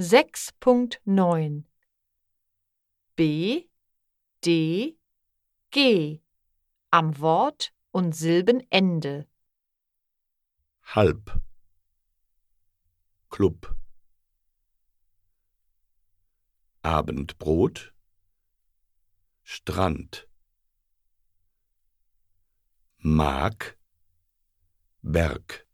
6.9 B, D, G. Am Wort und Silbenende. halb, Club, Abendbrot, Strand, Mark, Berg.